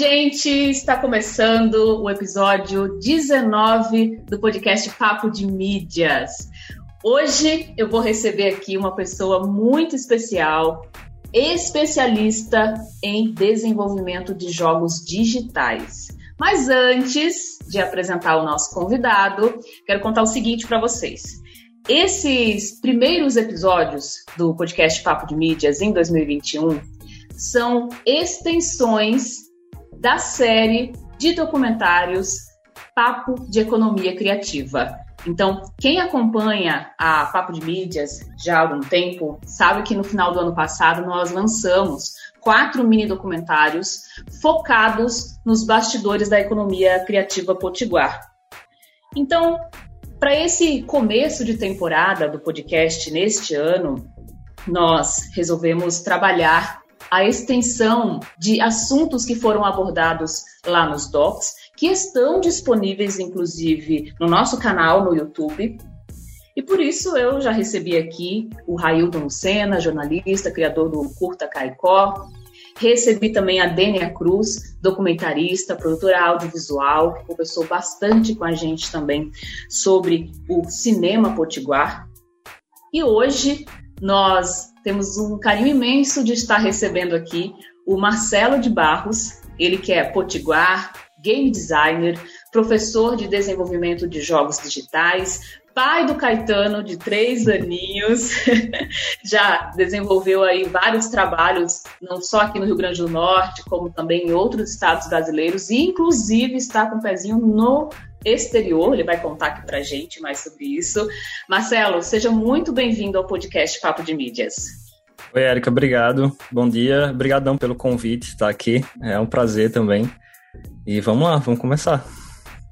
gente! Está começando o episódio 19 do podcast Papo de Mídias. Hoje eu vou receber aqui uma pessoa muito especial, especialista em desenvolvimento de jogos digitais. Mas antes de apresentar o nosso convidado, quero contar o seguinte para vocês. Esses primeiros episódios do podcast Papo de Mídias em 2021 são extensões da série de documentários Papo de Economia Criativa. Então, quem acompanha a Papo de Mídias já há algum tempo sabe que no final do ano passado nós lançamos quatro mini documentários focados nos bastidores da economia criativa potiguar. Então, para esse começo de temporada do podcast neste ano, nós resolvemos trabalhar a extensão de assuntos que foram abordados lá nos docs, que estão disponíveis, inclusive, no nosso canal no YouTube. E por isso eu já recebi aqui o Railton Lucena, jornalista, criador do Curta Caicó. Recebi também a Dênia Cruz, documentarista, produtora audiovisual, que conversou bastante com a gente também sobre o cinema potiguar. E hoje nós temos um carinho imenso de estar recebendo aqui o Marcelo de Barros, ele que é potiguar, game designer, professor de desenvolvimento de jogos digitais, pai do Caetano, de três aninhos, já desenvolveu aí vários trabalhos, não só aqui no Rio Grande do Norte, como também em outros estados brasileiros, e inclusive está com o um pezinho no exterior, ele vai contar aqui pra gente mais sobre isso. Marcelo, seja muito bem-vindo ao podcast Papo de Mídias. Oi, Érica, obrigado. Bom dia. Obrigadão pelo convite, estar aqui. É um prazer também. E vamos lá, vamos começar.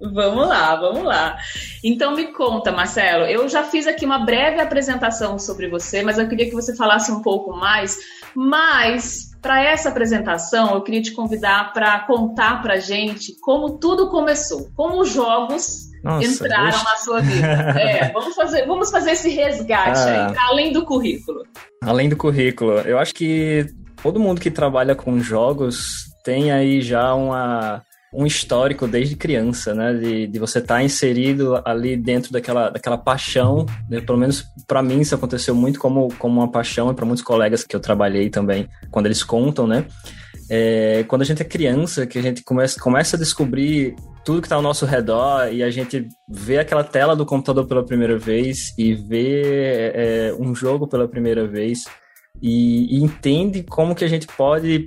Vamos lá, vamos lá. Então me conta, Marcelo. Eu já fiz aqui uma breve apresentação sobre você, mas eu queria que você falasse um pouco mais. Mas para essa apresentação, eu queria te convidar para contar para gente como tudo começou, como os jogos Nossa, entraram na sua vida. É, vamos fazer, vamos fazer esse resgate ah, aí, além do currículo. Além do currículo, eu acho que todo mundo que trabalha com jogos tem aí já uma um histórico desde criança, né? De, de você estar tá inserido ali dentro daquela, daquela paixão. Né? Pelo menos para mim isso aconteceu muito como, como uma paixão e para muitos colegas que eu trabalhei também, quando eles contam, né? É, quando a gente é criança, que a gente começa, começa a descobrir tudo que está ao nosso redor e a gente vê aquela tela do computador pela primeira vez e vê é, um jogo pela primeira vez e, e entende como que a gente pode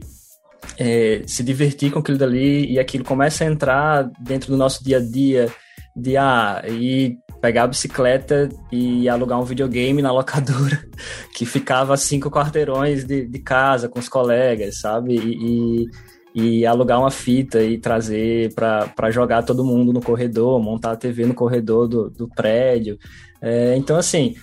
é, se divertir com aquilo dali e aquilo começa a entrar dentro do nosso dia a dia de ah, e pegar a bicicleta e alugar um videogame na locadora que ficava a cinco quarteirões de, de casa com os colegas, sabe? E, e, e alugar uma fita e trazer para jogar todo mundo no corredor, montar a TV no corredor do, do prédio. É, então, assim,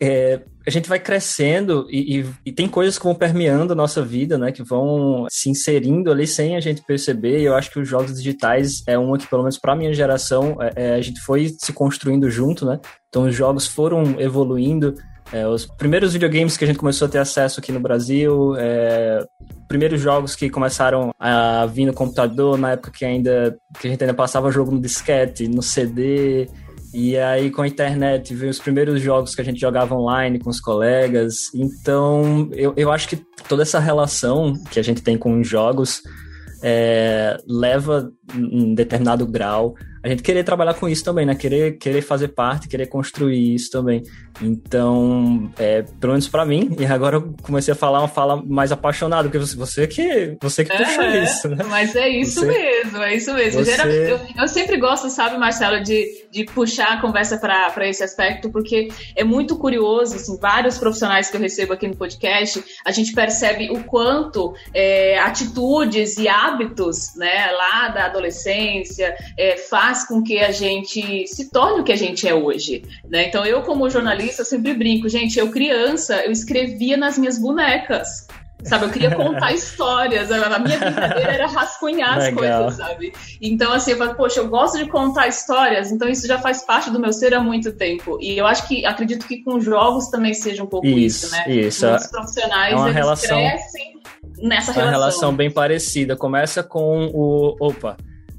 é, a gente vai crescendo e, e, e, tem coisas que vão permeando a nossa vida, né? Que vão se inserindo ali sem a gente perceber. E eu acho que os jogos digitais é uma que, pelo menos para minha geração, é, é, a gente foi se construindo junto, né? Então os jogos foram evoluindo. É, os primeiros videogames que a gente começou a ter acesso aqui no Brasil, é, primeiros jogos que começaram a vir no computador, na época que ainda que a gente ainda passava jogo no disquete, no CD, e aí, com a internet, veio os primeiros jogos que a gente jogava online com os colegas. Então, eu, eu acho que toda essa relação que a gente tem com os jogos é, leva, em determinado grau, a gente querer trabalhar com isso também, né? Querer, querer fazer parte, querer construir isso também. Então, é, pelo menos para mim, e agora eu comecei a falar uma fala mais apaixonada, porque você, você que você que puxou é, isso, né? Mas é isso você, mesmo, é isso mesmo. Você... eu, eu, sempre gosto, sabe, Marcelo, de, de puxar a conversa para esse aspecto, porque é muito curioso, assim, vários profissionais que eu recebo aqui no podcast, a gente percebe o quanto é, atitudes e hábitos, né, lá da adolescência, é, faz com que a gente se torne o que a gente é hoje, né? Então eu como jornalista sempre brinco, gente, eu criança, eu escrevia nas minhas bonecas. Sabe, eu queria contar histórias, a minha brincadeira era rascunhar as Legal. coisas, sabe? Então, assim, eu falo, poxa, eu gosto de contar histórias, então isso já faz parte do meu ser há muito tempo. E eu acho que, acredito que com jogos também seja um pouco isso, isso né? Isso, Muitos profissionais, é uma relação... crescem nessa relação. Uma relação bem parecida. Começa com o, opa,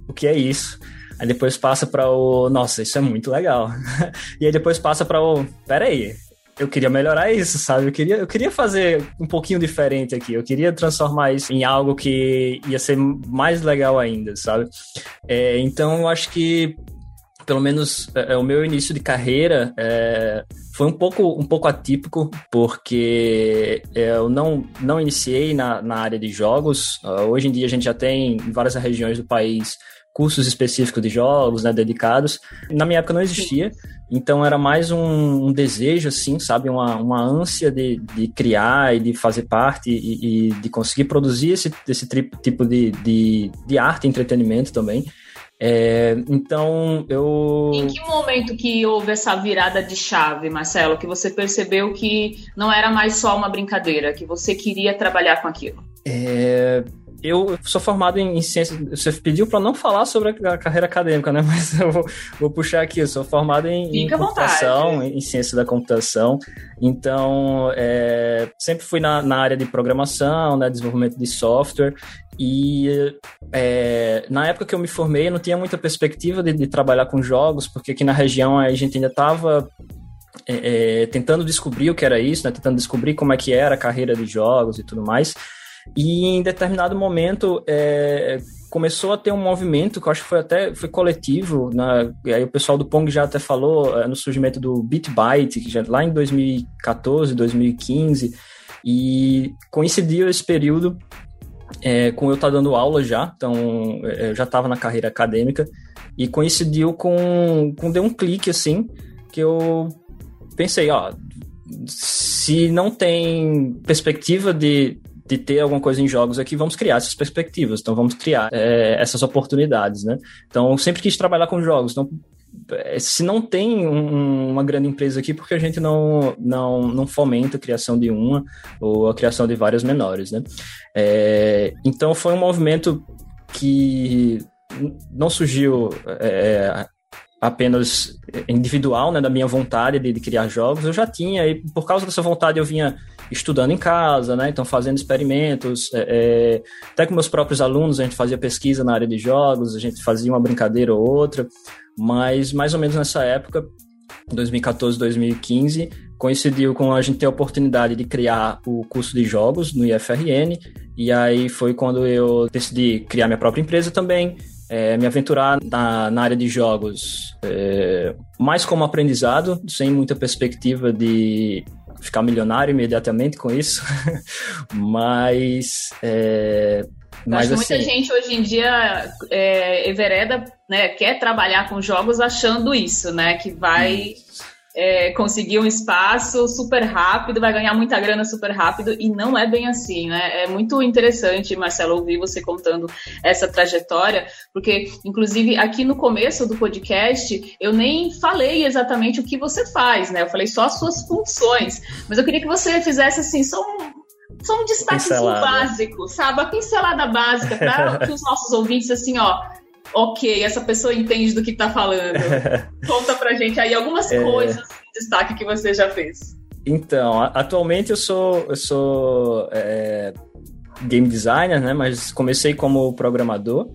o que é isso? Aí depois passa para o, nossa, isso é muito legal. e aí depois passa para o, peraí, eu queria melhorar isso, sabe? Eu queria, eu queria fazer um pouquinho diferente aqui. Eu queria transformar isso em algo que ia ser mais legal ainda, sabe? É, então, eu acho que pelo menos é, é, o meu início de carreira é, foi um pouco, um pouco atípico, porque eu não, não iniciei na, na área de jogos. Uh, hoje em dia a gente já tem em várias regiões do país cursos específicos de jogos, né, dedicados. Na minha época não existia, então era mais um, um desejo, assim, sabe, uma, uma ânsia de, de criar e de fazer parte e, e de conseguir produzir esse, esse tipo de, de, de arte e entretenimento também. É, então, eu. Em que momento que houve essa virada de chave, Marcelo, que você percebeu que não era mais só uma brincadeira, que você queria trabalhar com aquilo? É, eu sou formado em, em ciências. Você pediu para não falar sobre a carreira acadêmica, né? Mas eu vou, vou puxar aqui. Eu sou formado em, em computação, em, em ciência da computação. Então, é, sempre fui na, na, área de programação, né, desenvolvimento de software. E é, na época que eu me formei, eu não tinha muita perspectiva de, de trabalhar com jogos, porque aqui na região a gente ainda estava é, é, tentando descobrir o que era isso, né, tentando descobrir como é que era a carreira de jogos e tudo mais. E em determinado momento é, começou a ter um movimento que eu acho que foi até foi coletivo, né? aí o pessoal do Pong já até falou é, no surgimento do BitByte, que já lá em 2014, 2015, e coincidiu esse período é, com eu estar tá dando aula já, então é, eu já estava na carreira acadêmica, e coincidiu com, com deu um clique assim, que eu pensei, ó, se não tem perspectiva de de ter alguma coisa em jogos aqui, vamos criar essas perspectivas, então vamos criar é, essas oportunidades, né? Então, sempre quis trabalhar com jogos, então é, se não tem um, uma grande empresa aqui, porque a gente não, não, não fomenta a criação de uma ou a criação de várias menores, né? É, então foi um movimento que não surgiu é, apenas individual, né, da minha vontade de, de, criar jogos, eu já tinha, e por causa dessa vontade eu vinha estudando em casa, né? Então fazendo experimentos, é, é, até com meus próprios alunos a gente fazia pesquisa na área de jogos, a gente fazia uma brincadeira ou outra, mas mais ou menos nessa época, 2014, 2015, coincidiu com a gente ter a oportunidade de criar o curso de jogos no IFRN, e aí foi quando eu decidi criar minha própria empresa também, é, me aventurar na, na, área de jogos é, mais como aprendizado, sem muita perspectiva de ficar milionário imediatamente com isso, mas. É, mas, Acho que assim, muita gente hoje em dia é, evereda, né, quer trabalhar com jogos achando isso, né? Que vai é, conseguir um espaço super rápido, vai ganhar muita grana super rápido, e não é bem assim, né? É muito interessante, Marcelo, ouvir você contando essa trajetória, porque, inclusive, aqui no começo do podcast, eu nem falei exatamente o que você faz, né? Eu falei só as suas funções, mas eu queria que você fizesse, assim, só um, só um destaque básico, sabe? A pincelada básica, para que os nossos ouvintes, assim, ó, ok, essa pessoa entende do que está falando. Conta pra gente aí algumas é... coisas de destaque que você já fez. Então, atualmente eu sou, eu sou é, game designer, né? Mas comecei como programador.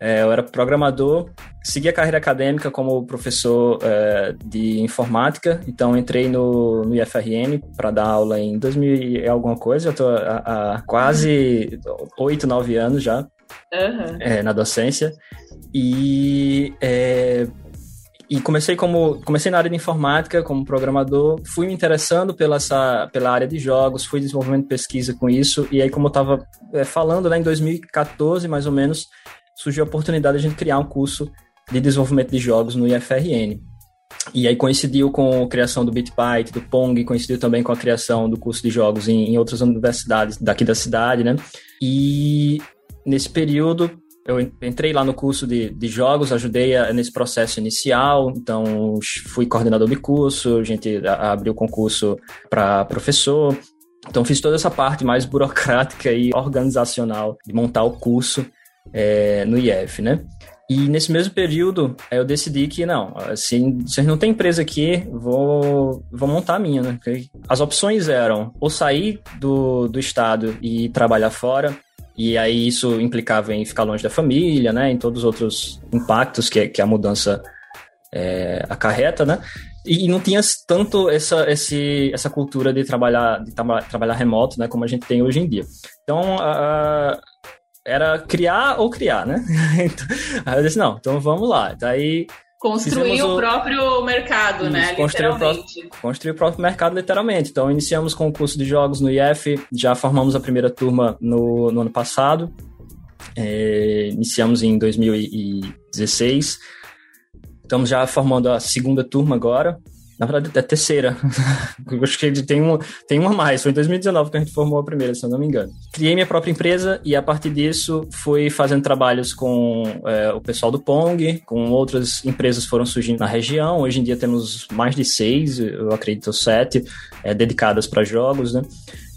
É, eu era programador, segui a carreira acadêmica como professor é, de informática, então entrei no, no IFRN para dar aula em 2000 e alguma coisa, eu estou há, há quase oito, nove anos já uhum. é, na docência. E, é, e comecei como comecei na área de informática como programador, fui me interessando pela essa pela área de jogos, fui desenvolvendo pesquisa com isso e aí como eu estava é, falando, né, em 2014 mais ou menos surgiu a oportunidade de a gente criar um curso de desenvolvimento de jogos no IFRN. E aí coincidiu com a criação do BitByte, do Pong, coincidiu também com a criação do curso de jogos em, em outras universidades daqui da cidade, né? E nesse período eu entrei lá no curso de, de jogos, ajudei a, nesse processo inicial, então fui coordenador de curso, a gente abriu concurso para professor, então fiz toda essa parte mais burocrática e organizacional de montar o curso é, no IF, né? E nesse mesmo período, eu decidi que não, assim, se não tem empresa aqui, vou, vou montar a minha, né? As opções eram ou sair do, do estado e trabalhar fora, e aí isso implicava em ficar longe da família, né? Em todos os outros impactos que, que a mudança é, acarreta, né? E, não tinha tanto essa, esse, essa cultura de trabalhar, de tra trabalhar remoto, né? Como a gente tem hoje em dia. Então, a, era criar ou criar, né? Então, aí eu disse, não, então vamos lá. Daí Construir o, o, próprio mercado, Isso, né? Construir o, próprio, construir o próprio mercado, literalmente. Então, iniciamos com o curso de jogos no IF, já formamos a primeira turma no, no ano passado. É, iniciamos em 2016. Estamos já formando a segunda turma agora. Na verdade, é terceira. Acho que tem uma, tem uma mais. Foi em 2019 que a gente formou a primeira, se eu não me engano. Criei minha própria empresa e, a partir disso, fui fazendo trabalhos com é, o pessoal do Pong, com outras empresas foram surgindo na região. Hoje em dia temos mais de seis, eu acredito sete, é, dedicadas para jogos, né?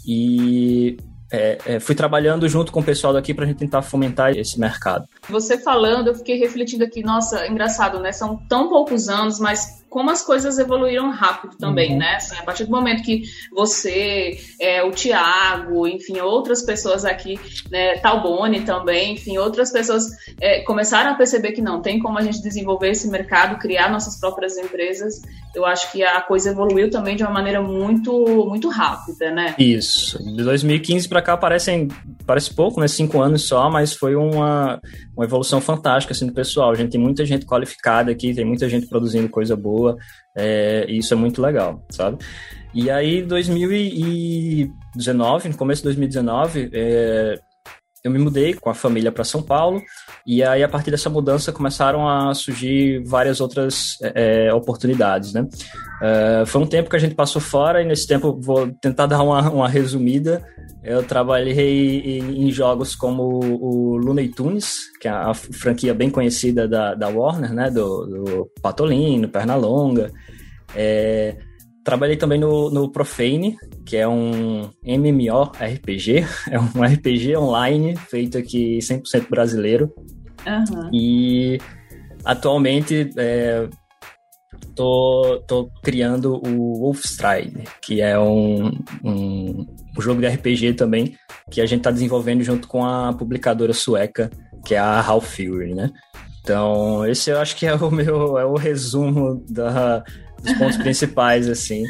E é, é, fui trabalhando junto com o pessoal daqui para a gente tentar fomentar esse mercado. Você falando, eu fiquei refletindo aqui, nossa, engraçado, né? São tão poucos anos, mas como as coisas evoluíram rápido também, uhum. né? Assim, a partir do momento que você, é, o Tiago, enfim, outras pessoas aqui, né, Talbone também, enfim, outras pessoas é, começaram a perceber que não tem como a gente desenvolver esse mercado, criar nossas próprias empresas. Eu acho que a coisa evoluiu também de uma maneira muito, muito rápida, né? Isso. De 2015 para cá parecem, parece pouco, né? Cinco anos só, mas foi uma, uma evolução fantástica assim do pessoal. A gente tem muita gente qualificada aqui, tem muita gente produzindo coisa boa boa, é, isso é muito legal, sabe? E aí, 2019, no começo de 2019, é, eu me mudei com a família para São Paulo e aí a partir dessa mudança começaram a surgir várias outras é, é, oportunidades, né? É, foi um tempo que a gente passou fora e nesse tempo vou tentar dar uma, uma resumida. Eu trabalhei em, em jogos como o Looney Tunes, que é a franquia bem conhecida da, da Warner, né? Do, do Patolino, Pernalonga. É, Trabalhei também no, no Profane, que é um MMORPG, é um RPG online feito aqui 100% brasileiro. Uhum. E atualmente é, tô, tô criando o Wolfstride, que é um, um, um, jogo de RPG também, que a gente está desenvolvendo junto com a publicadora sueca, que é a Half Fury, né? Então, esse eu acho que é o meu é o resumo da, dos pontos principais, assim,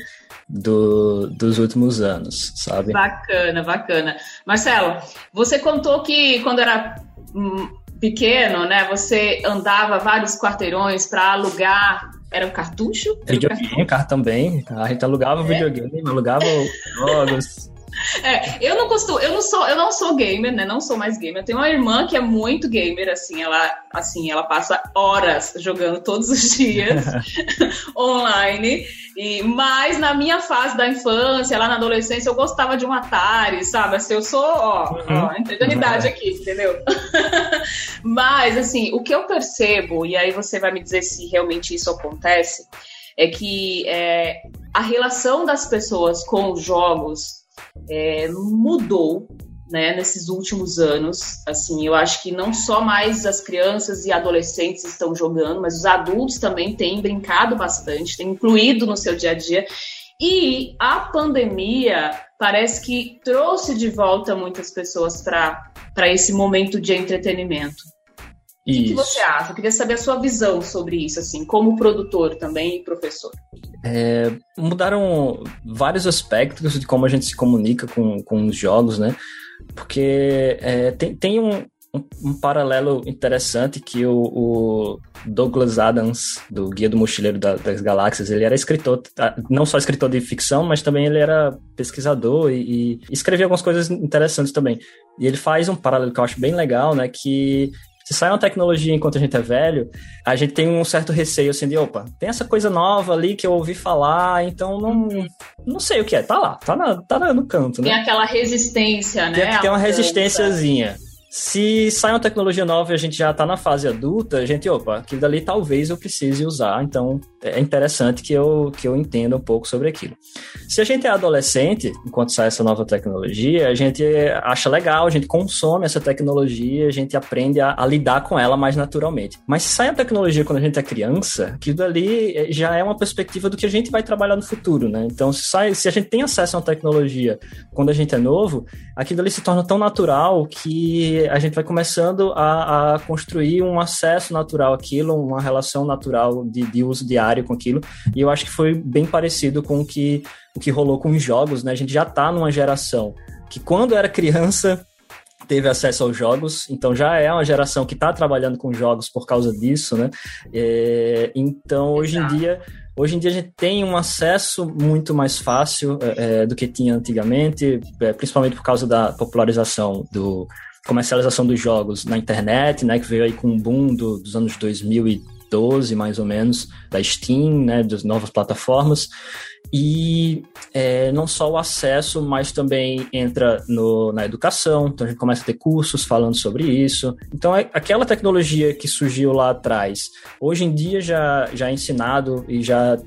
do, dos últimos anos, sabe? Bacana, bacana. Marcelo, você contou que quando era hum, pequeno, né, você andava vários quarteirões para alugar. Era um cartucho? videogame, carro também. A gente alugava é. videogame, alugava jogos. É, eu não costumo, eu não sou, eu não sou gamer, né? Não sou mais gamer. Eu tenho uma irmã que é muito gamer, assim, ela, assim, ela passa horas jogando todos os dias online. E mas na minha fase da infância, lá na adolescência, eu gostava de um Atari, sabe? Assim, eu sou, ó, uhum. ó entregando idade aqui, entendeu? mas assim, o que eu percebo e aí você vai me dizer se realmente isso acontece, é que é, a relação das pessoas com os jogos é, mudou né, nesses últimos anos. Assim, eu acho que não só mais as crianças e adolescentes estão jogando, mas os adultos também têm brincado bastante, têm incluído no seu dia a dia. E a pandemia parece que trouxe de volta muitas pessoas para esse momento de entretenimento. O que, que, você acha? Eu queria saber a sua visão sobre isso, assim, como produtor também e professor. É, mudaram vários aspectos de como a gente se comunica com, com os jogos, né? Porque é, tem, tem um, um, um, paralelo interessante que o, o, Douglas Adams, do Guia do Mochileiro da, das Galáxias, ele era escritor, tá? não só escritor de ficção, mas também ele era pesquisador e, e escrevia algumas coisas interessantes também. E ele faz um paralelo que eu acho bem legal, né? Que se sai uma tecnologia enquanto a gente é velho, a gente tem um certo receio assim de, opa, tem essa coisa nova ali que eu ouvi falar, então não, não sei o que é. Tá lá, tá, na, tá no canto, né? Tem aquela resistência, né? Tem, tem uma resistênciazinha. Se sai uma tecnologia nova e a gente já está na fase adulta, a gente, opa, aquilo dali talvez eu precise usar, então é interessante que eu, que eu entenda um pouco sobre aquilo. Se a gente é adolescente, enquanto sai essa nova tecnologia, a gente acha legal, a gente consome essa tecnologia, a gente aprende a, a lidar com ela mais naturalmente. Mas se sai a tecnologia quando a gente é criança, aquilo dali eh, já é uma perspectiva do que a gente vai trabalhar no futuro, né? Então, se, sai, se a gente tem acesso a uma tecnologia quando a gente é novo, aquilo ali se torna tão natural que a gente vai começando a, a construir um acesso natural àquilo, uma relação natural de, de, uso diário com aquilo. E eu acho que foi bem parecido com o que, o que rolou com os jogos, né? A gente já está numa geração que quando era criança teve acesso aos jogos, então já é uma geração que está trabalhando com jogos por causa disso, né? É, então, hoje em dia Hoje em dia a gente tem um acesso muito mais fácil é, é, do que tinha antigamente, é, principalmente por causa da popularização do comercialização dos jogos na internet, né, que veio aí com um boom do, dos anos 2012, mais ou menos, da Steam, né, das novas plataformas. E é, não só o acesso, mas também entra no, na educação. Então a gente começa a ter cursos falando sobre isso. Então é, aquela tecnologia que surgiu lá atrás, hoje em dia já, já é ensinado e já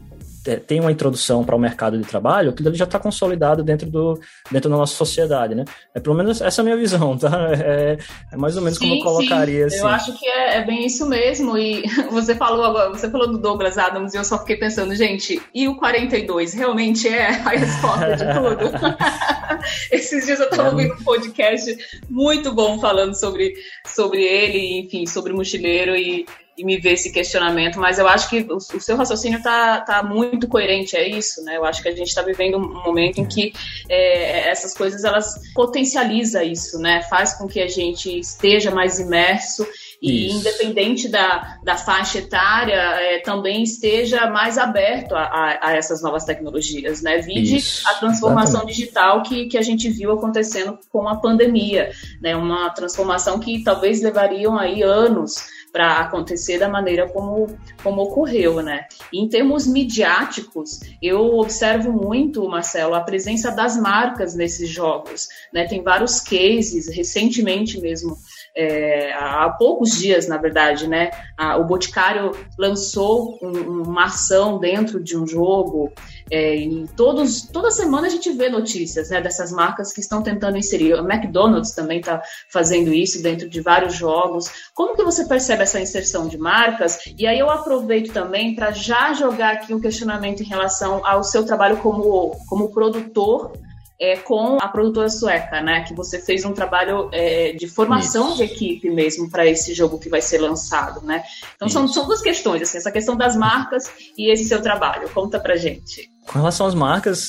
tem uma introdução para o mercado de trabalho, aquilo ali já está consolidado dentro, do, dentro da nossa sociedade, né? É pelo menos essa é a minha visão, tá? É, é mais ou menos sim, como eu colocaria sim. assim. Eu acho que é, é, bem isso mesmo. E você falou agora, você falou do Douglas Adams e eu só fiquei pensando, gente, e o 42 realmente é a resposta de tudo? Esses dias eu estava é. ouvindo um podcast muito bom falando sobre, sobre ele, enfim, sobre o mochileiro e e me ver esse questionamento, mas eu acho que o, o seu raciocínio está tá muito coerente, é isso, né? Eu acho que a gente está vivendo um momento em que é, essas coisas elas potencializa isso, né? Faz com que a gente esteja mais imerso e Isso. independente da, da faixa etária, é, também esteja mais aberto a, a, a, essas novas tecnologias, né? Vide Isso. a transformação Exatamente. digital que, que a gente viu acontecendo com a pandemia, né? Uma transformação que talvez levariam aí anos para acontecer da maneira como, como ocorreu, né? Em termos midiáticos, eu observo muito, Marcelo, a presença das marcas nesses jogos, né? Tem vários cases, recentemente mesmo, é, há poucos dias, na verdade, né? A, o Boticário lançou um, uma ação dentro de um jogo é, e todos, toda semana a gente vê notícias né, dessas marcas que estão tentando inserir. A McDonald's também está fazendo isso dentro de vários jogos. Como que você percebe essa inserção de marcas? E aí eu aproveito também para já jogar aqui um questionamento em relação ao seu trabalho como, como produtor é, com a produtora sueca, né? Que você fez um trabalho é, de formação Isso. de equipe mesmo para esse jogo que vai ser lançado, né? Então são, são, duas questões, assim, essa questão das marcas e esse seu trabalho. Conta pra gente. Com relação às marcas,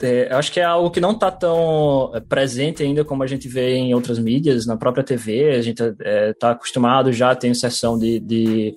é, acho que é algo que não está tão é, presente ainda como a gente vê em outras mídias, na própria TV, a gente está é, tá acostumado já, tem sessão de, de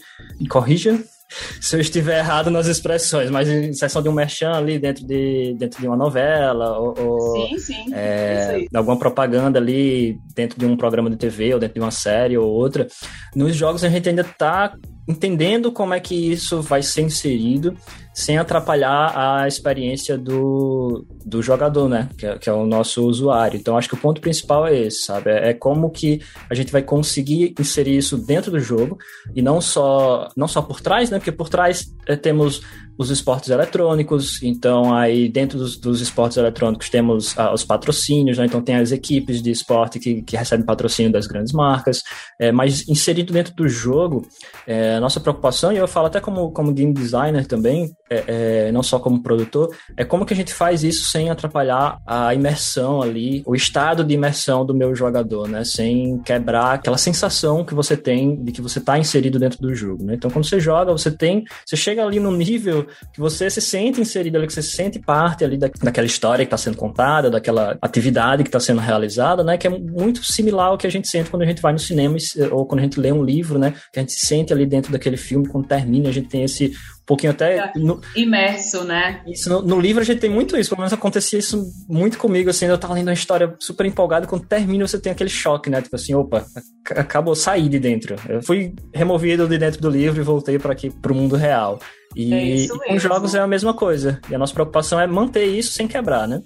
corrija se eu estiver errado nas expressões, mas em sessão de um merchan ali dentro de, dentro de uma novela, ou, ou sim, sim, é, alguma propaganda ali dentro de um programa de TV, ou dentro de uma série ou outra, nos jogos a gente ainda está entendendo como é que isso vai ser inserido sem atrapalhar a experiência do, do jogador, né? Que é, que é, o nosso usuário. Então, acho que o ponto principal é esse, sabe? É, é, como que a gente vai conseguir inserir isso dentro do jogo e não só, não só por trás, né? Porque por trás é, temos os esportes eletrônicos, então aí dentro dos, dos esportes eletrônicos temos ah, os patrocínios, né? Então tem as equipes de esporte que, que recebem patrocínio das grandes marcas, é, mas inserido dentro do jogo, é, nossa preocupação, e eu falo até como, como game designer também, é, é, não só como produtor, é como que a gente faz isso sem atrapalhar a imersão ali, o estado de imersão do meu jogador, né? Sem quebrar aquela sensação que você tem de que você está inserido dentro do jogo, né? Então, quando você joga, você tem, você chega ali no nível que você se sente inserido ali, que você se sente parte ali da, daquela história que está sendo contada, daquela atividade que está sendo realizada, né? Que é muito similar ao que a gente sente quando a gente vai no cinema ou quando a gente lê um livro, né? Que a gente se sente ali dentro daquele filme, quando termina, a gente tem esse pouquinho até. No, imerso, né? Isso, no, no, livro a gente tem muito isso, pelo menos acontecia isso muito comigo, assim, eu tava lendo uma história super empolgada, quando termina você tem aquele choque, né? Tipo assim, opa, acabou sair de dentro. Eu fui removido de dentro do livro e voltei para aqui, pro mundo real. E, é e com jogos é a mesma coisa. E a nossa preocupação é manter isso sem quebrar, né?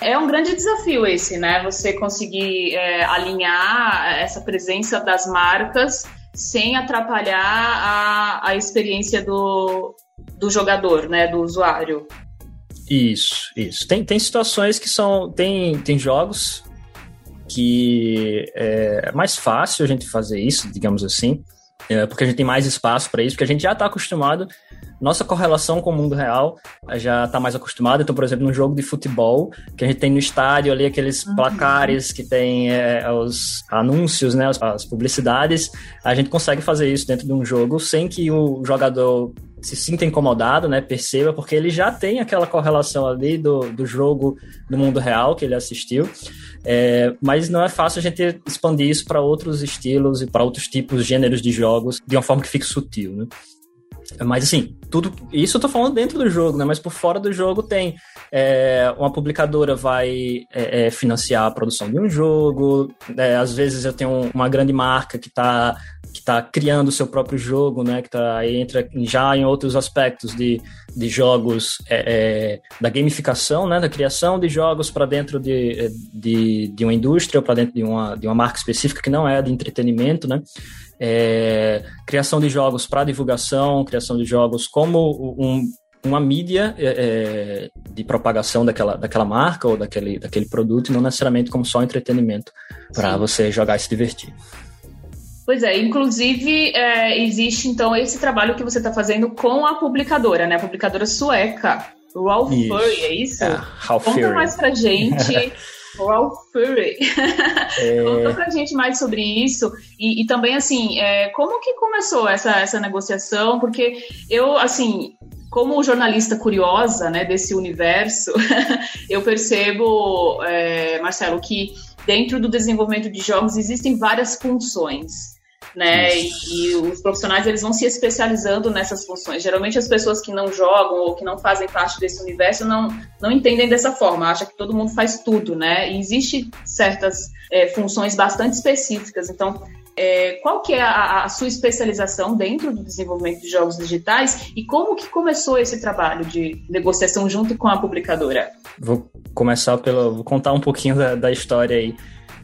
É um grande desafio esse, né? Você conseguir é, alinhar essa presença das marcas sem atrapalhar a, a experiência do, do jogador, né? Do usuário. Isso, isso. Tem, tem situações que são. Tem, tem jogos que é mais fácil a gente fazer isso, digamos assim, é, porque a gente tem mais espaço para isso, porque a gente já está acostumado nossa correlação com o mundo real já está mais acostumada. Então, por exemplo, no jogo de futebol, que a gente tem no estádio ali aqueles uhum. placares que tem é, os anúncios, né, as, as publicidades, a gente consegue fazer isso dentro de um jogo sem que o jogador se sinta incomodado, né, perceba, porque ele já tem aquela correlação ali do, do jogo do mundo real que ele assistiu. É, mas não é fácil a gente expandir isso para outros estilos e para outros tipos, gêneros de jogos, de uma forma que fique sutil, né? Mas assim, tudo isso eu tô falando dentro do jogo, né? Mas por fora do jogo tem é, uma publicadora vai é, financiar a produção de um jogo. É, às vezes eu tenho uma grande marca que está que tá criando o seu próprio jogo, né? Que tá, entra já em outros aspectos de, de jogos da gamificação, né? Da criação de jogos para dentro de, de, de uma indústria ou para dentro de uma, de uma marca específica que não é de entretenimento, né? É, criação de jogos para divulgação, criação de jogos como um, uma mídia é, é, de propagação daquela, daquela marca ou daquele, daquele produto, e não necessariamente como só entretenimento para você jogar e se divertir. Pois é, inclusive é, existe então esse trabalho que você está fazendo com a publicadora, né? A publicadora sueca, Ralph Furry, é isso? É, Conta Fury. mais pra gente Ralph Fury. É... Conta pra gente mais sobre isso. E, e também, assim, é, como que começou essa, essa negociação? Porque eu, assim, como jornalista curiosa né, desse universo, eu percebo, é, Marcelo, que dentro do desenvolvimento de jogos existem várias funções né? E, e, os profissionais eles vão se especializando nessas funções. Geralmente as pessoas que não jogam ou que não fazem parte desse universo não, não entendem dessa forma, acham que todo mundo faz tudo, né? E existe certas é, funções bastante específicas. Então, é, qual que é a, a, sua especialização dentro do desenvolvimento de jogos digitais e como que começou esse trabalho de negociação junto com a publicadora? Vou começar pelo, vou contar um pouquinho da, da história aí.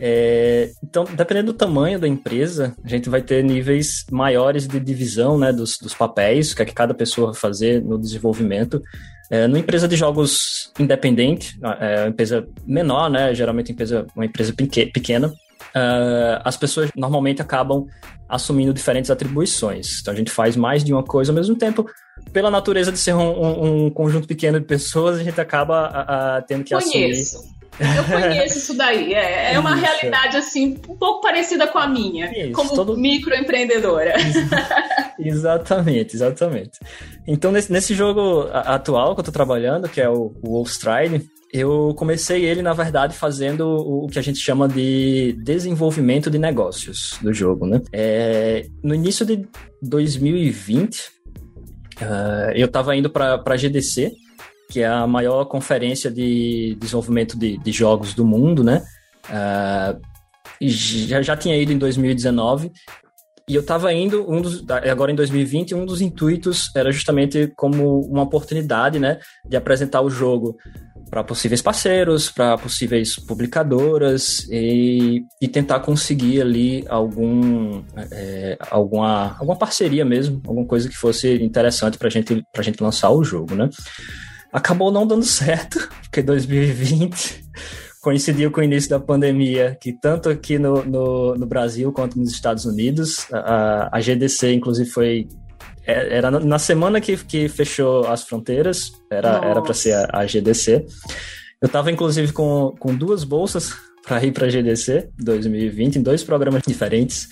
É, então, dependendo do tamanho da empresa, a gente vai ter níveis maiores de divisão né, dos, dos papéis, que é que cada pessoa vai fazer no desenvolvimento. É, numa empresa de jogos independente, é uma empresa menor, né, geralmente empresa, uma empresa pequena, Uh, as pessoas normalmente acabam assumindo diferentes atribuições. Então a gente faz mais de uma coisa ao mesmo tempo. Pela natureza de ser um, um, um conjunto pequeno de pessoas, a gente acaba tendo que Conheço. assumir eu conheço isso daí. É, é uma isso. realidade assim um pouco parecida com a minha, isso, como todo... microempreendedora. exatamente, exatamente. Então nesse, nesse jogo atual que eu tô trabalhando, que é o, o Wolfstride, eu comecei ele, na verdade, fazendo o que a gente chama de desenvolvimento de negócios do jogo, né? É, no início de 2020, uh, eu estava indo para a GDC, que é a maior conferência de desenvolvimento de, de jogos do mundo, né? Uh, já, já tinha ido em 2019 e eu estava indo, um dos, agora em 2020, um dos intuitos era justamente como uma oportunidade, né, de apresentar o jogo para possíveis parceiros, para possíveis publicadoras e, e, tentar conseguir ali algum, é, alguma, alguma parceria mesmo, alguma coisa que fosse interessante para gente, a gente lançar o jogo, né? Acabou não dando certo, porque 2020 coincidiu com o início da pandemia, que tanto aqui no, no, no Brasil quanto nos Estados Unidos, a, a GDC, inclusive, foi. É, era na semana que, que fechou as fronteiras, era para ser a, a, GDC. Eu estava, inclusive, com, com duas bolsas para ir para a GDC 2020, em dois programas diferentes.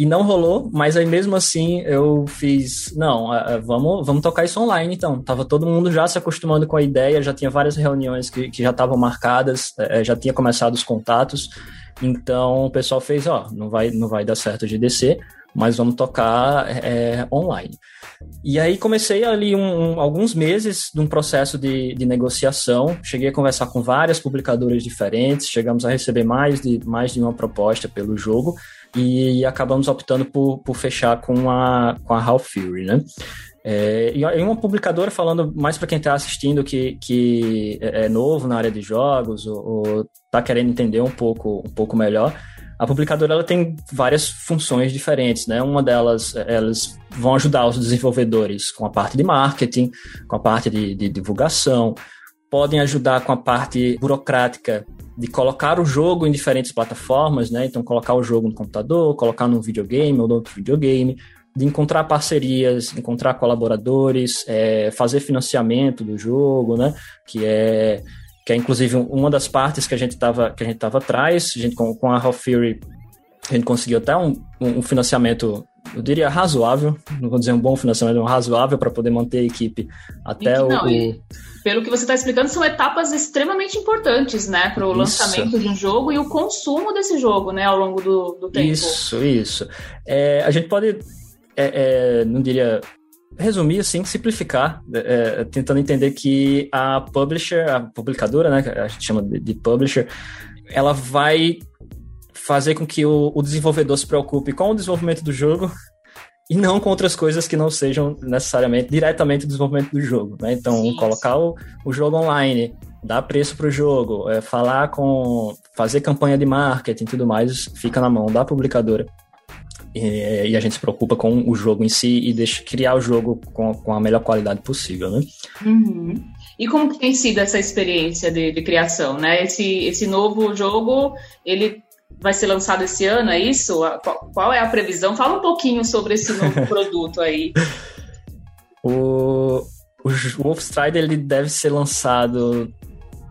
E não rolou, mas aí mesmo assim eu fiz, não, vamos, vamos tocar isso online então. Tava todo mundo já se acostumando com a ideia, já tinha várias reuniões que, que já estavam marcadas, é, já tinha começado os contatos. Então o pessoal fez, ó, não vai, não vai dar certo de descer, mas vamos tocar é, online. E aí comecei ali um, um, alguns meses de um processo de, de, negociação. Cheguei a conversar com várias publicadoras diferentes, chegamos a receber mais de, mais de uma proposta pelo jogo e acabamos optando por, por fechar com a, com a Half Fury, né? É, e uma publicadora falando mais para quem está assistindo que, que é, é novo na área de jogos ou está querendo entender um pouco, um pouco melhor, a publicadora ela tem várias funções diferentes, né? Uma delas, elas vão ajudar os desenvolvedores com a parte de marketing, com a parte de, de divulgação, podem ajudar com a parte burocrática de colocar o jogo em diferentes plataformas, né? Então, colocar o jogo no computador, colocar no videogame ou no outro videogame, de encontrar parcerias, encontrar colaboradores, é, fazer financiamento do jogo, né? Que é que é inclusive uma das partes que a gente estava que a gente tava atrás, a gente com, com a Half Fury a gente conseguiu até um, um financiamento, eu diria razoável, não vou dizer um bom financiamento, um razoável para poder manter a equipe até não, o. Pelo que você está explicando, são etapas extremamente importantes, né, para o lançamento de um jogo e o consumo desse jogo, né, ao longo do, do tempo. Isso, isso. É, a gente pode, é, é, não diria resumir, assim, simplificar, é, tentando entender que a publisher, a publicadora, né, que a gente chama de, de publisher, ela vai fazer com que o, o, desenvolvedor se preocupe com o desenvolvimento do jogo e não com outras coisas que não sejam necessariamente diretamente o desenvolvimento do jogo, né? Então, Sim. colocar o, o jogo online, dar preço para o jogo, é, falar com, fazer campanha de marketing e tudo mais, fica na mão da publicadora. E, e, a gente se preocupa com o jogo em si e deixa criar o jogo com, com a melhor qualidade possível, né? Uhum. E como que tem sido essa experiência de, de, criação, né? Esse, esse novo jogo, ele vai ser lançado esse ano, é isso? Qual, qual é a previsão? Fala um pouquinho sobre esse novo produto aí. O, o Wolfstride, ele deve ser lançado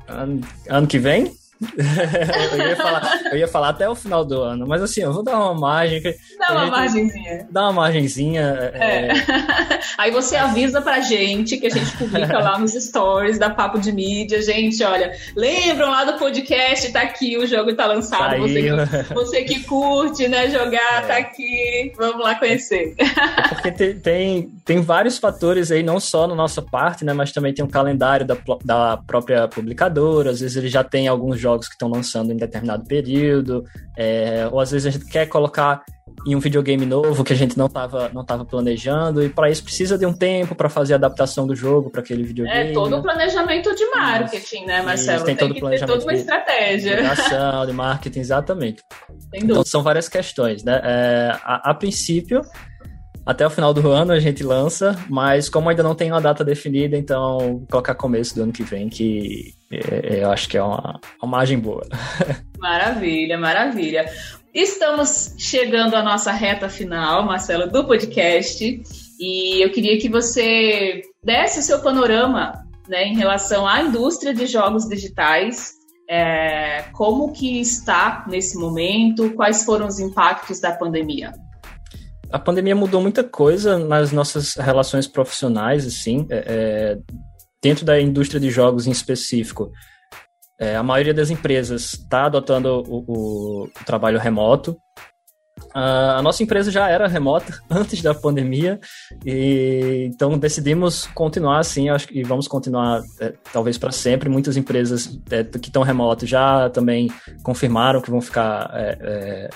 ano, ano que vem? Eu, ia falar, eu ia falar até o final do ano, mas assim, eu vou dar uma margem. Dá uma margenzinha. Dá uma margenzinha. É. É... Aí você avisa pra gente que a gente publica lá nos stories da Papo de Mídia. Gente, olha, lembram lá do podcast, tá aqui, o jogo tá lançado. Você que, você que curte, né, jogar, é. tá aqui. Vamos lá conhecer. É porque tem, tem, tem, vários fatores aí, não só na nossa parte, né, mas também tem um calendário da, da própria publicadora. Às vezes ele já tem alguns jogos jogos que estão lançando em determinado período, é, ou às vezes a gente quer colocar em um videogame novo que a gente não estava não tava planejando, e para isso precisa de um tempo para fazer a adaptação do jogo para aquele videogame. É todo um planejamento de marketing, né, Marcelo? Isso, tem, tem todo que planejamento ter toda uma estratégia. De, de marketing, exatamente. Então são várias questões, né? É, a, a princípio, até o final do ano a gente lança, mas como ainda não tem uma data definida, então colocar começo do ano que vem, que é, eu acho que é uma, uma margem boa. Maravilha, maravilha. Estamos chegando à nossa reta final, Marcelo, do podcast, e eu queria que você desse o seu panorama né, em relação à indústria de jogos digitais, é, como que está nesse momento, quais foram os impactos da pandemia? A pandemia mudou muita coisa nas nossas relações profissionais, assim, é, é, dentro da indústria de jogos em específico. É, a maioria das empresas está adotando o, o, trabalho remoto. A nossa empresa já era remota antes da pandemia, e então decidimos continuar assim, acho que vamos continuar é, talvez para sempre. Muitas empresas é, que estão remotas já também confirmaram que vão ficar é, é,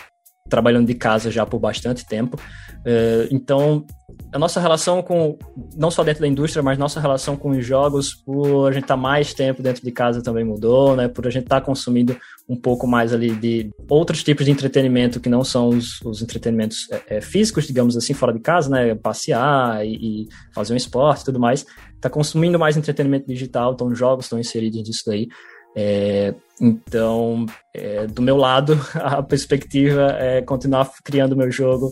trabalhando de casa já por bastante tempo. É, então, a nossa relação com, não só dentro da indústria, mas nossa relação com os jogos, por a gente estar tá mais tempo dentro de casa também mudou, né? Por a gente estar tá consumindo um pouco mais ali de outros tipos de entretenimento que não são os, os entretenimentos é, é, físicos, digamos assim, fora de casa, né? Passear e, e fazer um esporte e tudo mais. Está consumindo mais entretenimento digital, então os jogos estão inseridos nisso daí. É, então, é, do meu lado, a perspectiva é continuar criando meu jogo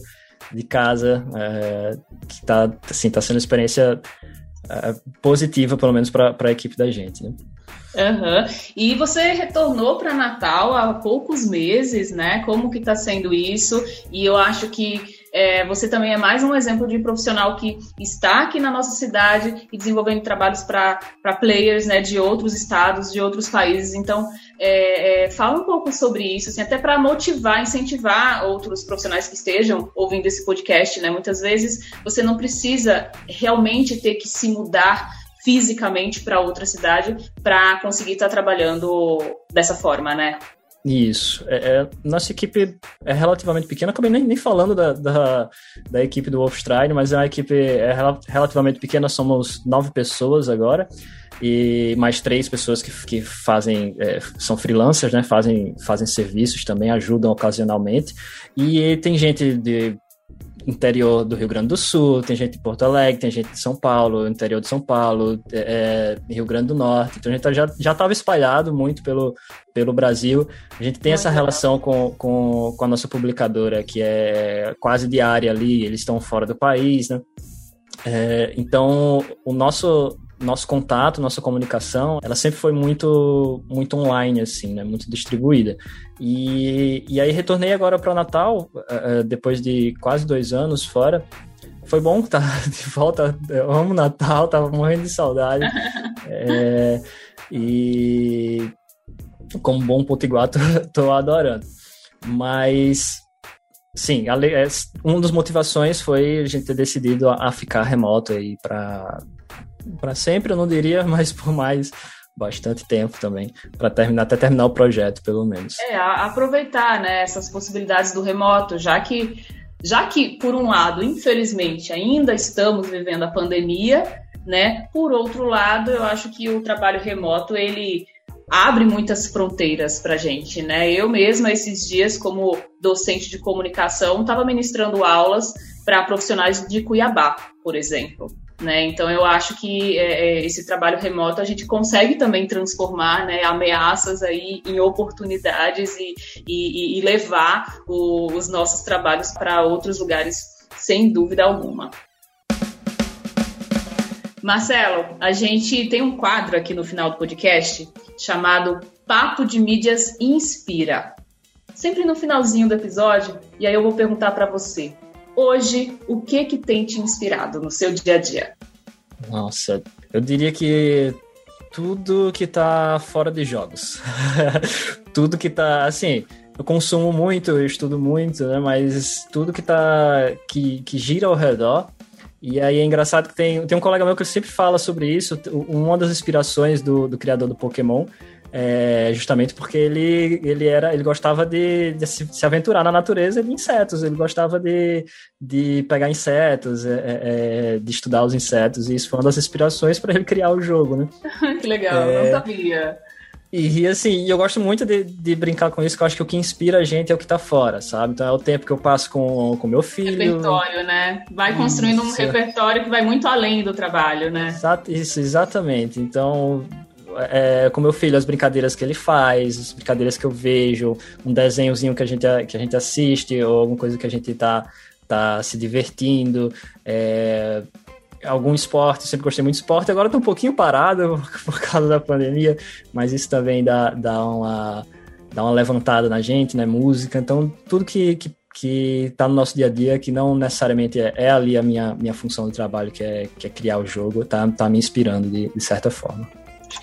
de casa, é, que está assim, tá sendo uma experiência é, positiva, pelo menos para a equipe da gente. Né? Uhum. E você retornou para Natal há poucos meses, né? Como que está sendo isso? E eu acho que é, você também é mais um exemplo de profissional que está aqui na nossa cidade e desenvolvendo trabalhos para players né, de outros estados, de outros países. Então, é, é, fala um pouco sobre isso, assim, até para motivar, incentivar outros profissionais que estejam ouvindo esse podcast. Né? Muitas vezes você não precisa realmente ter que se mudar fisicamente para outra cidade para conseguir estar tá trabalhando dessa forma, né? Isso. É, é, nossa equipe é relativamente pequena. Acabei nem, nem falando da, da, da, equipe do Wolfstride, mas é uma equipe é relativamente pequena. Somos nove pessoas agora. E mais três pessoas que, que fazem, é, são freelancers, né? Fazem, fazem serviços também, ajudam ocasionalmente. E tem gente de interior do Rio Grande do Sul, tem gente de Porto Alegre, tem gente de São Paulo, interior de São Paulo, é, é Rio Grande do Norte. Então a gente já já estava espalhado muito pelo, pelo Brasil. A gente tem essa relação com, com, com a nossa publicadora que é quase diária ali. Eles estão fora do país, né? É, então o nosso nosso contato, nossa comunicação, ela sempre foi muito muito online, assim, né? Muito distribuída. E, e aí retornei agora para o Natal, uh, depois de quase dois anos fora. Foi bom estar de volta. Eu amo Natal, tava morrendo de saudade. é, e como bom potiguar, tô, tô adorando. Mas Sim, uma das motivações foi a gente ter decidido a ficar remoto aí para para sempre, eu não diria, mas por mais bastante tempo também, para terminar, até terminar o projeto, pelo menos. É, aproveitar, né, essas possibilidades do remoto, já que, já que, por um lado, infelizmente, ainda estamos vivendo a pandemia, né, por outro lado, eu acho que o trabalho remoto, ele abre muitas fronteiras para gente, né? Eu mesma, esses dias, como docente de comunicação, estava ministrando aulas para profissionais de Cuiabá, por exemplo. Né? Então eu acho que é, é, esse trabalho remoto a gente consegue também transformar né, ameaças aí em oportunidades e, e, e levar o, os nossos trabalhos para outros lugares sem dúvida alguma. Marcelo, a gente tem um quadro aqui no final do podcast chamado Papo de Mídias Inspira. Sempre no finalzinho do episódio, e aí eu vou perguntar para você: hoje, o que que tem te inspirado no seu dia a dia? Nossa, eu diria que tudo que tá fora de jogos. tudo que tá, assim, eu consumo muito, eu estudo muito, né, mas tudo que tá, que, que gira ao redor, e aí é engraçado que tem, tem um colega meu que sempre fala sobre isso, uma das inspirações do, do criador do Pokémon é, justamente porque ele, ele era ele gostava de, de se, aventurar na natureza de insetos, ele gostava de, de pegar insetos, é, é, é de estudar os insetos, e isso foi uma das inspirações para ele criar o jogo, né? que legal, não é. sabia. E assim, eu gosto muito de, de brincar com isso, que eu acho que o que inspira a gente é o que tá fora, sabe? Então é o tempo que eu passo com o meu filho. Repertório, né? Vai construindo isso. um repertório que vai muito além do trabalho, né? Isso, exatamente. Então, é, com meu filho, as brincadeiras que ele faz, as brincadeiras que eu vejo, um desenhozinho que a gente, que a gente assiste, ou alguma coisa que a gente tá, tá se divertindo. É, algum esporte, sempre gostei muito de esporte, agora tô um pouquinho parado por causa da pandemia, mas isso também dá, dá, uma, dá uma levantada na gente, né? Música, então tudo que, que, que tá no nosso dia a dia, que não necessariamente é, é ali a minha, minha função de trabalho, que é, que é criar o jogo, tá, tá me inspirando de, de certa forma.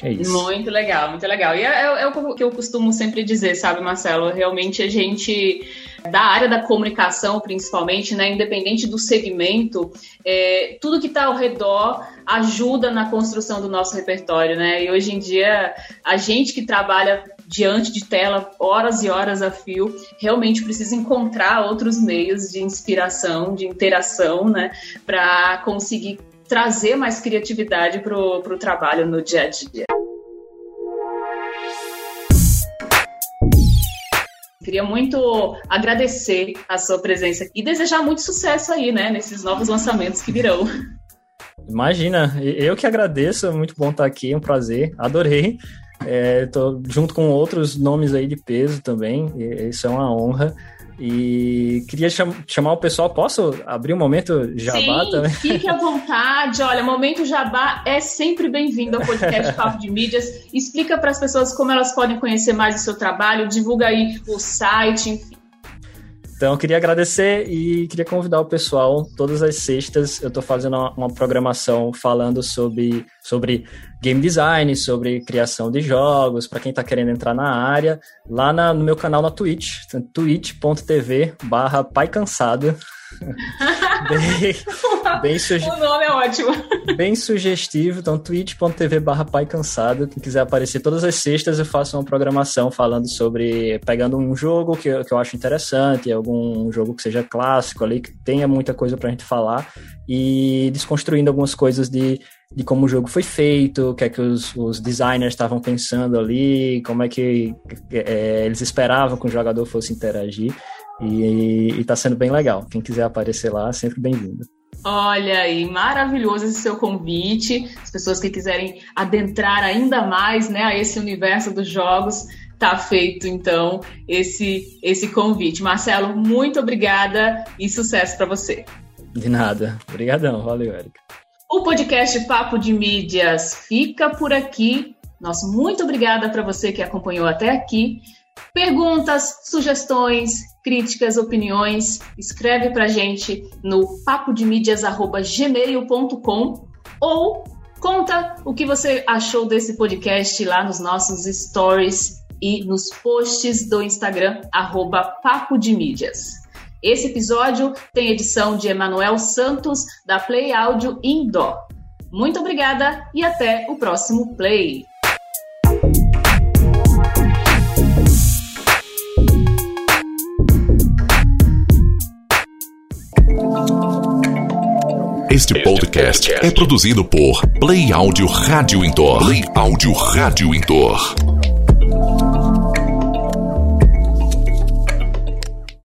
É isso. Muito legal, muito legal. E é, é, é, o que eu costumo sempre dizer, sabe, Marcelo? Realmente a gente, da área da comunicação principalmente, né, independente do segmento, é, tudo que está ao redor ajuda na construção do nosso repertório, né? E hoje em dia, a gente que trabalha diante de tela horas e horas a fio, realmente precisa encontrar outros meios de inspiração, de interação, né, para conseguir trazer mais criatividade para o trabalho no dia a dia. Queria muito agradecer a sua presença e desejar muito sucesso aí, né, nesses novos lançamentos que virão. Imagina, eu que agradeço, é muito bom estar aqui, é um prazer, adorei. Estou é, junto com outros nomes aí de peso também, isso é uma honra. E queria cham chamar o pessoal, posso abrir um momento jabá Sim, também? Fique à vontade. Olha, momento jabá é sempre bem-vindo ao podcast Papo de Mídias. Explica para as pessoas como elas podem conhecer mais o seu trabalho, divulga aí o site, enfim. Então, eu queria agradecer e queria convidar o pessoal. Todas as sextas eu estou fazendo uma, uma, programação falando sobre, sobre game design, sobre criação de jogos, para quem está querendo entrar na área, lá na, no meu canal na Twitch, twitch.tv barra pai cansado. bem suge... O nome é ótimo. Bem sugestivo. Então, twitch.tv barra pai cansado. Quem quiser aparecer todas as sextas, eu faço uma programação falando sobre. pegando um jogo que eu, que eu acho interessante, algum jogo que seja clássico ali, que tenha muita coisa pra gente falar, e desconstruindo algumas coisas de de como o jogo foi feito, o que é que os, os designers estavam pensando ali, como é que é, eles esperavam que o jogador fosse interagir. E, está sendo bem legal. Quem quiser aparecer lá, sempre bem-vindo. Olha aí, maravilhoso esse seu convite. As pessoas que quiserem adentrar ainda mais né, a esse universo dos jogos, tá feito então esse esse convite. Marcelo, muito obrigada e sucesso para você. De nada. Obrigadão. Valeu, Érica. O podcast Papo de Mídias fica por aqui. Nosso muito obrigada para você que acompanhou até aqui. Perguntas, sugestões, críticas, opiniões, escreve para gente no papodemídias@gmail.com ou conta o que você achou desse podcast lá nos nossos stories e nos posts do Instagram arroba Papo de Mídias. Esse episódio tem edição de Emanuel Santos, da Play Áudio Indoor. Muito obrigada e até o próximo Play. Este podcast é produzido por Play Áudio Rádio Indoor. Play Áudio Rádio Indoor.